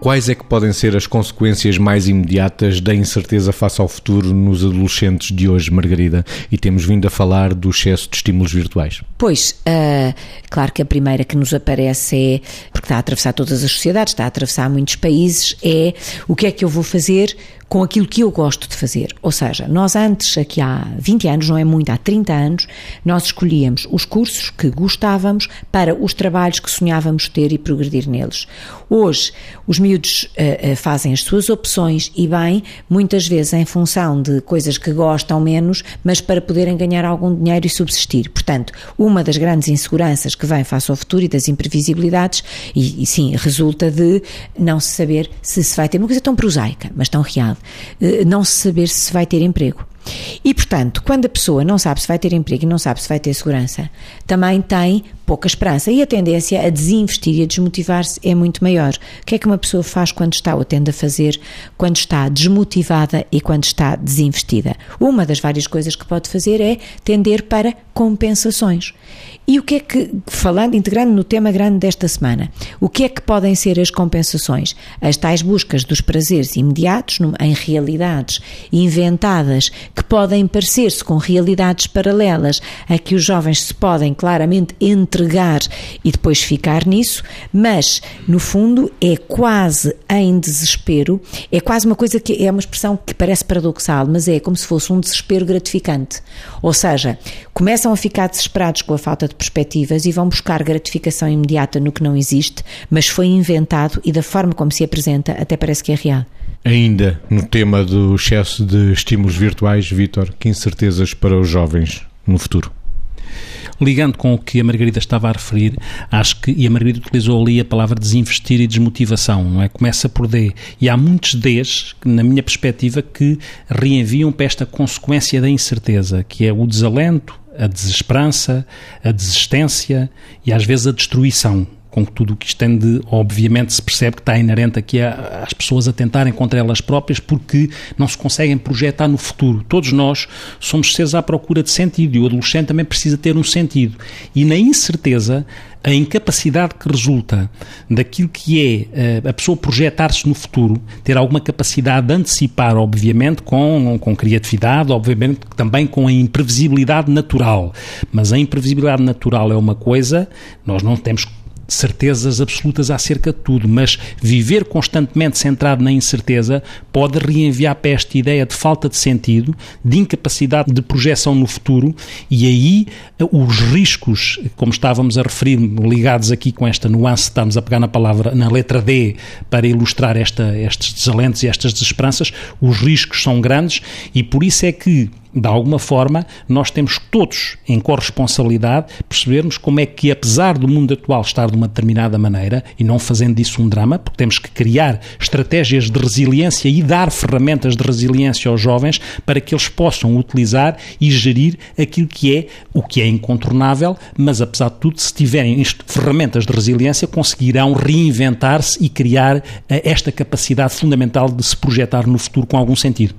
Quais é que podem ser as consequências mais imediatas da incerteza face ao futuro nos adolescentes de hoje, Margarida? E temos vindo a falar do excesso de estímulos virtuais. Pois, uh, claro que a primeira que nos aparece é, porque está a atravessar todas as sociedades, está a atravessar muitos países, é o que é que eu vou fazer com aquilo que eu gosto de fazer. Ou seja, nós antes, aqui há 20 anos, não é muito, há 30 anos, nós escolhíamos os cursos que gostávamos para os trabalhos que sonhávamos ter e progredir neles. Hoje, os miúdos uh, uh, fazem as suas opções e bem, muitas vezes em função de coisas que gostam menos, mas para poderem ganhar algum dinheiro e subsistir. Portanto, uma das grandes inseguranças que vem face ao futuro e das imprevisibilidades, e, e sim, resulta de não se saber se se vai ter uma coisa tão prosaica, mas tão real eh, não se saber se vai ter emprego. E, portanto, quando a pessoa não sabe se vai ter emprego e não sabe se vai ter segurança, também tem pouca esperança e a tendência a desinvestir e a desmotivar-se é muito maior. O que é que uma pessoa faz quando está ou tende a fazer quando está desmotivada e quando está desinvestida? Uma das várias coisas que pode fazer é tender para compensações. E o que é que, falando, integrando no tema grande desta semana, o que é que podem ser as compensações? As tais buscas dos prazeres imediatos em realidades inventadas que podem parecer-se com realidades paralelas a que os jovens se podem claramente entregar e depois ficar nisso, mas no fundo é quase em desespero, é quase uma coisa que é uma expressão que parece paradoxal, mas é como se fosse um desespero gratificante. Ou seja, começam a ficar desesperados com a falta de perspectivas e vão buscar gratificação imediata no que não existe, mas foi inventado e da forma como se apresenta até parece que é real. Ainda no tema do excesso de estímulos virtuais, Vítor, que incertezas para os jovens no futuro? ligando com o que a Margarida estava a referir, acho que, e a Margarida utilizou ali a palavra desinvestir e desmotivação, não é? Começa por D. E há muitos Ds, na minha perspectiva, que reenviam para esta consequência da incerteza, que é o desalento, a desesperança, a desistência e às vezes a destruição com tudo o que isto tem de, obviamente, se percebe que está inerente aqui às pessoas a tentarem contra elas próprias porque não se conseguem projetar no futuro. Todos nós somos seres à procura de sentido e o adolescente também precisa ter um sentido. E na incerteza, a incapacidade que resulta daquilo que é eh, a pessoa projetar-se no futuro, ter alguma capacidade de antecipar, obviamente, com, com criatividade, obviamente também com a imprevisibilidade natural. Mas a imprevisibilidade natural é uma coisa, nós não temos certezas absolutas acerca de tudo, mas viver constantemente centrado na incerteza pode reenviar para esta ideia de falta de sentido, de incapacidade de projeção no futuro e aí eh, os riscos, como estávamos a referir, ligados aqui com esta nuance, estamos a pegar na palavra, na letra D, para ilustrar esta, estes desalentes e estas desesperanças, os riscos são grandes e por isso é que de alguma forma, nós temos todos em corresponsabilidade percebermos como é que, apesar do mundo atual estar de uma determinada maneira, e não fazendo disso um drama, porque temos que criar estratégias de resiliência e dar ferramentas de resiliência aos jovens para que eles possam utilizar e gerir aquilo que é o que é incontornável, mas apesar de tudo, se tiverem ferramentas de resiliência, conseguirão reinventar-se e criar eh, esta capacidade fundamental de se projetar no futuro com algum sentido.